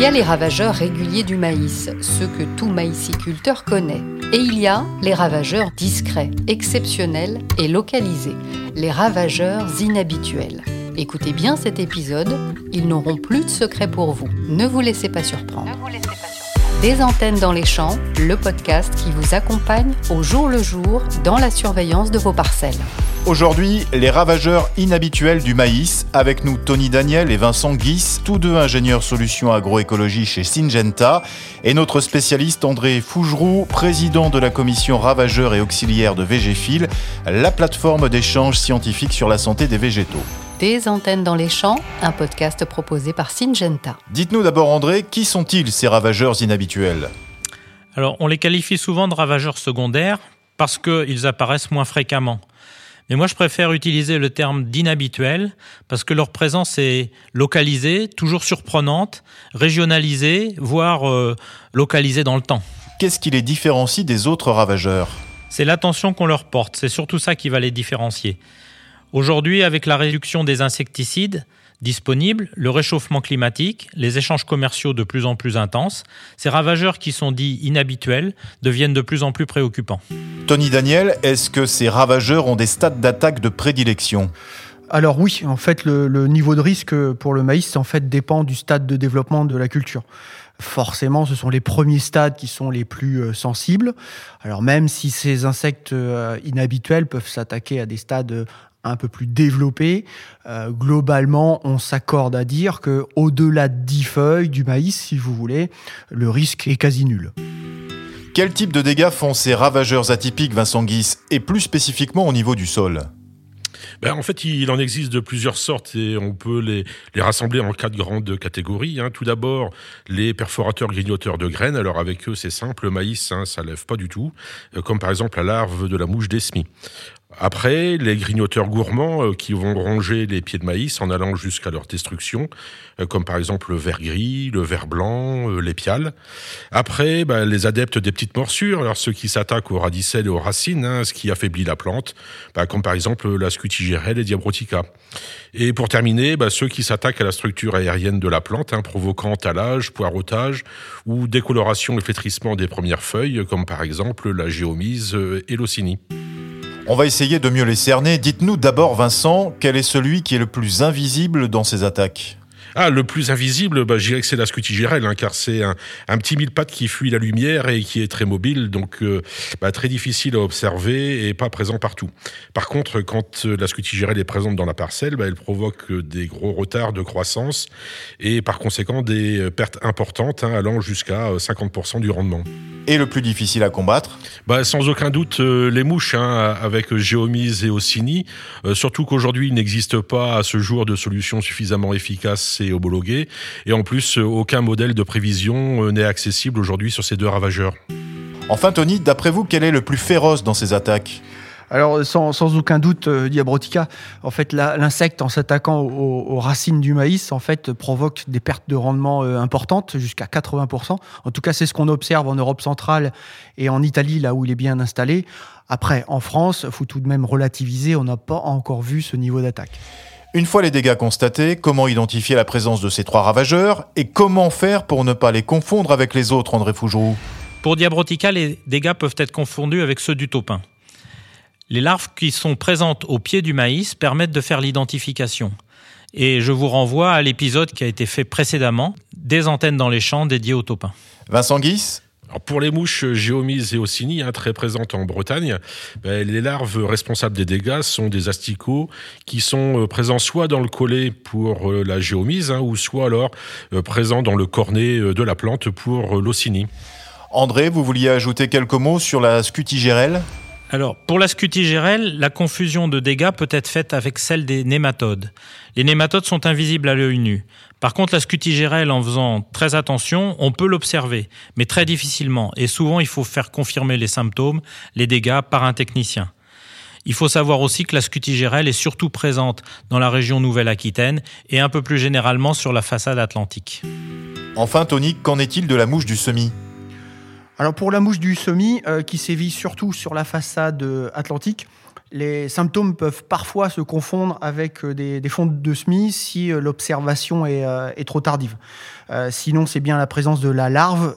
Il y a les ravageurs réguliers du maïs, ceux que tout maïsiculteur connaît. Et il y a les ravageurs discrets, exceptionnels et localisés, les ravageurs inhabituels. Écoutez bien cet épisode, ils n'auront plus de secret pour vous. Ne vous laissez pas surprendre. Des antennes dans les champs, le podcast qui vous accompagne au jour le jour dans la surveillance de vos parcelles. Aujourd'hui, les ravageurs inhabituels du maïs, avec nous Tony Daniel et Vincent Guis, tous deux ingénieurs solutions agroécologie chez Syngenta, et notre spécialiste André Fougeroux, président de la commission ravageurs et auxiliaires de Végéfil, la plateforme d'échange scientifique sur la santé des végétaux. Des antennes dans les champs, un podcast proposé par Syngenta. Dites-nous d'abord André, qui sont-ils ces ravageurs inhabituels? Alors, on les qualifie souvent de ravageurs secondaires parce qu'ils apparaissent moins fréquemment. Mais moi, je préfère utiliser le terme d'inhabituel parce que leur présence est localisée, toujours surprenante, régionalisée, voire euh, localisée dans le temps. Qu'est-ce qui les différencie des autres ravageurs? C'est l'attention qu'on leur porte, c'est surtout ça qui va les différencier. Aujourd'hui, avec la réduction des insecticides disponibles, le réchauffement climatique, les échanges commerciaux de plus en plus intenses, ces ravageurs qui sont dits inhabituels deviennent de plus en plus préoccupants. Tony Daniel, est-ce que ces ravageurs ont des stades d'attaque de prédilection? Alors oui, en fait, le, le, niveau de risque pour le maïs, en fait, dépend du stade de développement de la culture. Forcément, ce sont les premiers stades qui sont les plus euh, sensibles. Alors même si ces insectes euh, inhabituels peuvent s'attaquer à des stades un peu plus développés, euh, globalement, on s'accorde à dire que au-delà de 10 feuilles du maïs, si vous voulez, le risque est quasi nul. Quel type de dégâts font ces ravageurs atypiques, Vincent Guis, et plus spécifiquement au niveau du sol? Ben, en fait, il en existe de plusieurs sortes et on peut les, les rassembler en quatre grandes catégories. Hein. Tout d'abord, les perforateurs grignoteurs de graines. Alors avec eux, c'est simple, le maïs, hein, ça lève pas du tout, euh, comme par exemple la larve de la mouche d'Esmi. Après, les grignoteurs gourmands euh, qui vont ronger les pieds de maïs en allant jusqu'à leur destruction, euh, comme par exemple le vert gris, le vert blanc, euh, les piales. Après, bah, les adeptes des petites morsures, alors ceux qui s'attaquent aux radicelles et aux racines, hein, ce qui affaiblit la plante, bah, comme par exemple la scutigérelle et diabrotica. Et pour terminer, bah, ceux qui s'attaquent à la structure aérienne de la plante, hein, provoquant talage, poireautage ou décoloration et flétrissement des premières feuilles, comme par exemple la géomise et l'ocynie. On va essayer de mieux les cerner. Dites-nous d'abord, Vincent, quel est celui qui est le plus invisible dans ces attaques? Ah, le plus invisible, bah, je dirais que c'est la scutigérelle, hein, car c'est un, petit mille pattes qui fuit la lumière et qui est très mobile, donc euh, bah, très difficile à observer et pas présent partout. Par contre, quand euh, la scutigérelle est présente dans la parcelle, bah, elle provoque des gros retards de croissance et par conséquent des euh, pertes importantes, hein, allant jusqu'à 50% du rendement. Et le plus difficile à combattre bah, Sans aucun doute, les mouches, hein, avec Géomise et Ossini, surtout qu'aujourd'hui, il n'existe pas à ce jour de solution suffisamment efficace et homologué. Et en plus, euh, aucun modèle de prévision euh, n'est accessible aujourd'hui sur ces deux ravageurs. Enfin, Tony, d'après vous, quel est le plus féroce dans ces attaques? Alors, sans, sans, aucun doute, euh, Diabrotica, en fait, l'insecte, en s'attaquant aux, aux, racines du maïs, en fait, provoque des pertes de rendement euh, importantes, jusqu'à 80%. En tout cas, c'est ce qu'on observe en Europe centrale et en Italie, là où il est bien installé. Après, en France, faut tout de même relativiser, on n'a pas encore vu ce niveau d'attaque. Une fois les dégâts constatés, comment identifier la présence de ces trois ravageurs et comment faire pour ne pas les confondre avec les autres, André Fougeroux? Pour Diabrotica, les dégâts peuvent être confondus avec ceux du taupin. Les larves qui sont présentes au pied du maïs permettent de faire l'identification. Et je vous renvoie à l'épisode qui a été fait précédemment, des antennes dans les champs dédiées au taupin. Vincent Guis alors pour les mouches géomises et ossini, hein, très présentes en Bretagne, ben, les larves responsables des dégâts sont des asticots qui sont euh, présents soit dans le collet pour euh, la géomise, hein, ou soit alors euh, présents dans le cornet de la plante pour l'ossini. André, vous vouliez ajouter quelques mots sur la scutigérelle? Alors, pour la scutigérelle, la confusion de dégâts peut être faite avec celle des nématodes. Les nématodes sont invisibles à l'œil nu. Par contre, la scutigérelle, en faisant très attention, on peut l'observer, mais très difficilement. Et souvent, il faut faire confirmer les symptômes, les dégâts, par un technicien. Il faut savoir aussi que la scutigérelle est surtout présente dans la région Nouvelle-Aquitaine et un peu plus généralement sur la façade atlantique. Enfin, Tony, qu'en est-il de la mouche du semis alors pour la mouche du semis, euh, qui sévit surtout sur la façade euh, atlantique, Les symptômes peuvent parfois se confondre avec euh, des, fontes de semis si l'observation est, trop tardive. sinon, c'est bien la présence de la larve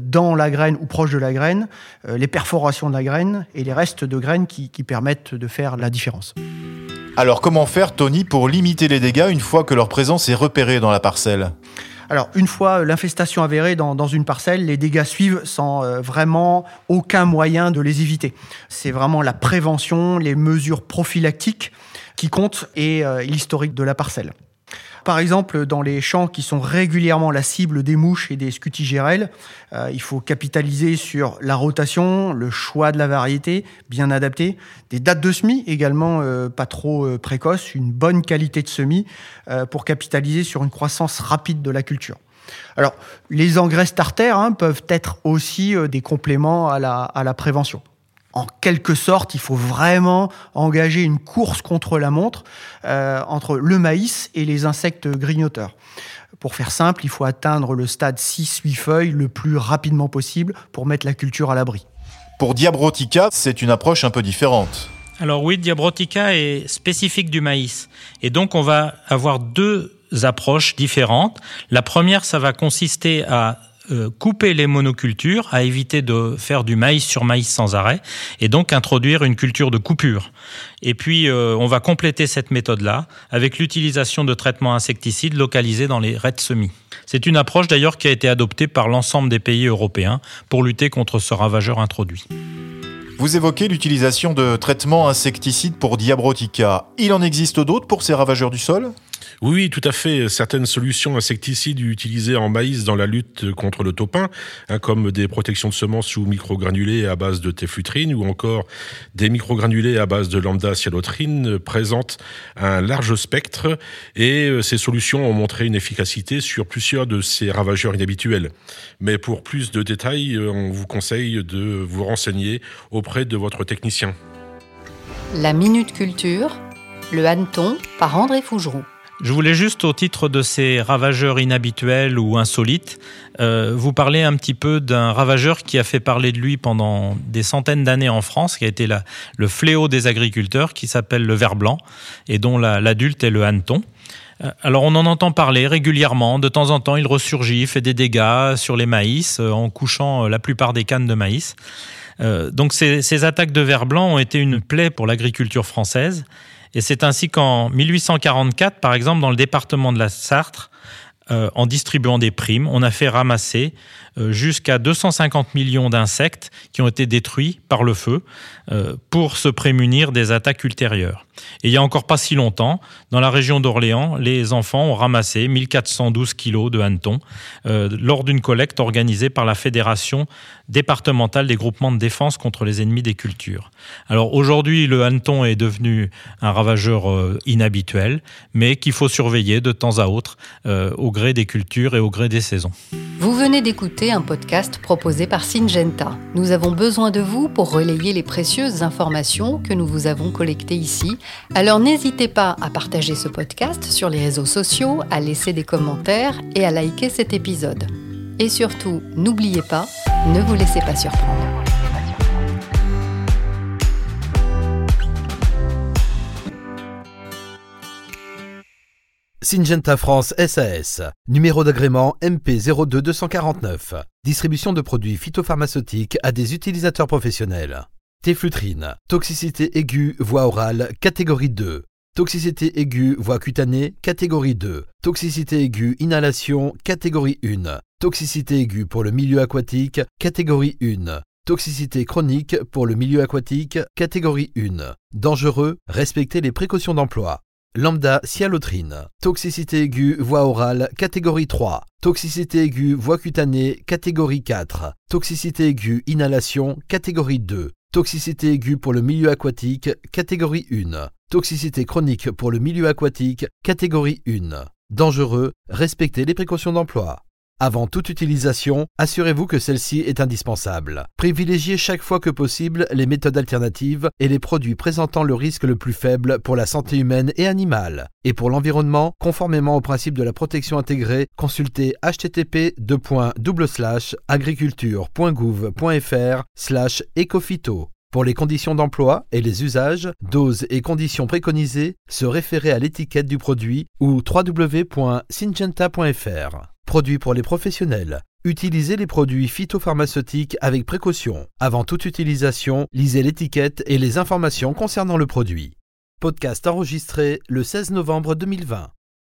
dans la graine ou proche de la graine, les perforations de la graine et les restes de graines qui permettent de faire la différence. Alors comment faire, Tony, pour limiter les dégâts une fois que leur présence est repérée dans la parcelle? Alors, une fois l'infestation avérée dans, une parcelle, les dégâts suivent sans euh, vraiment aucun moyen de les éviter. C'est vraiment la prévention, les mesures prophylactiques qui comptent et euh, l'historique de la parcelle. Par exemple, dans les champs qui sont régulièrement la cible des mouches et des scutigérelles, euh, il faut capitaliser sur la rotation, le choix de la variété bien adapté, des dates de semis également euh, pas trop euh, précoces, une bonne qualité de semis pour capitaliser sur une croissance rapide de la culture. Alors, les engrais starters hein, peuvent être aussi des compléments à la prévention en quelque sorte, il faut vraiment engager une course contre la montre euh, entre le maïs et les insectes grignoteurs. Pour faire simple, il faut atteindre le stade 6-8 feuilles le plus rapidement possible pour mettre la culture à l'abri. Pour Diabrotica, c'est une approche un peu différente. Alors oui, Diabrotica est spécifique du maïs. Et donc on va avoir deux approches différentes. La première, ça va consister à couper les monocultures, à éviter de faire du maïs sur maïs sans arrêt, et donc introduire une culture de coupure. Et puis, euh, on va compléter cette méthode-là avec l'utilisation de traitements insecticides localisés dans les raies semis. C'est une approche d'ailleurs qui a été adoptée par l'ensemble des pays européens pour lutter contre ce ravageur introduit. Vous évoquez l'utilisation de traitements insecticides pour Diabrotica. Il en existe d'autres pour ces ravageurs du sol? Oui, tout à fait. Certaines solutions insecticides utilisées en maïs dans la lutte contre le topin, hein, comme des protections de semences sous microgranulés à base de téflutrine ou encore des microgranulés à base de lambda cyalotrine, présentent un large spectre et euh, ces solutions ont montré une efficacité sur plusieurs de ces ravageurs inhabituels. Mais pour plus de détails, euh, on vous conseille de vous renseigner auprès de votre technicien. La Minute Culture, le hanneton par André Fougeroux. Je voulais juste, au titre de ces ravageurs inhabituels ou insolites, euh, vous parler un petit peu d'un ravageur qui a fait parler de lui pendant des centaines d'années en France, qui a été la, le fléau des agriculteurs, qui s'appelle le ver blanc, et dont l'adulte est le hanneton. Euh, alors on en entend parler régulièrement, de temps en temps il ressurgit, fait des dégâts sur les maïs, euh, en couchant la plupart des cannes de maïs. donc ces, ces attaques de ver blanc ont été une plaie pour l'agriculture française. Et c'est ainsi qu'en 1844, par exemple, dans le département de la Sarthe, euh, en distribuant des primes, on a fait ramasser jusqu'à 250 millions d'insectes qui ont été détruits par le feu euh, pour se prémunir des attaques ultérieures. Et il y a encore pas si longtemps, dans la région d'Orléans, les enfants ont ramassé 1412 kilos de hannetons lors d'une collecte organisée par la Fédération départementale des groupements de défense contre les ennemis des cultures. Alors aujourd'hui, le hanneton est devenu un ravageur inhabituel, mais qu'il faut surveiller de temps à autre au gré des cultures et au gré des saisons. Vous venez d'écouter un podcast proposé par Syngenta. Nous avons besoin de vous pour relayer les précieuses informations que nous vous avons collectées ici. Alors n'hésitez pas à partager ce podcast sur les réseaux sociaux, à laisser des commentaires et à liker cet épisode. Et surtout, n'oubliez pas, ne vous laissez pas surprendre. Syngenta France SAS, numéro d'agrément MP02249. Distribution de produits phytopharmaceutiques à des utilisateurs professionnels. Téflutrine, toxicité aiguë, voie orale, catégorie 2. Toxicité aiguë, voie cutanée, catégorie 2. Toxicité aiguë, inhalation, catégorie 1. Toxicité aiguë pour le milieu aquatique, catégorie 1. Toxicité chronique pour le milieu aquatique, catégorie 1. Dangereux, respectez les précautions d'emploi. Lambda cyalotrine. Toxicité aiguë, voie orale, catégorie 3. Toxicité aiguë, voie cutanée, catégorie 4. Toxicité aiguë, inhalation, catégorie 2. Toxicité aiguë pour le milieu aquatique, catégorie 1. Toxicité chronique pour le milieu aquatique, catégorie 1. Dangereux, respectez les précautions d'emploi. Avant toute utilisation, assurez-vous que celle-ci est indispensable. Privilégiez chaque fois que possible les méthodes alternatives et les produits présentant le risque le plus faible pour la santé humaine et animale. Et pour l'environnement, conformément au principe de la protection intégrée, consultez http agriculture.gouv.fr ecophyto. Pour les conditions d'emploi et les usages, doses et conditions préconisées, se référer à l'étiquette du produit ou www.syngenta.fr. Produit pour les professionnels. Utilisez les produits phytopharmaceutiques avec précaution. Avant toute utilisation, lisez l'étiquette et les informations concernant le produit. Podcast enregistré le 16 novembre 2020.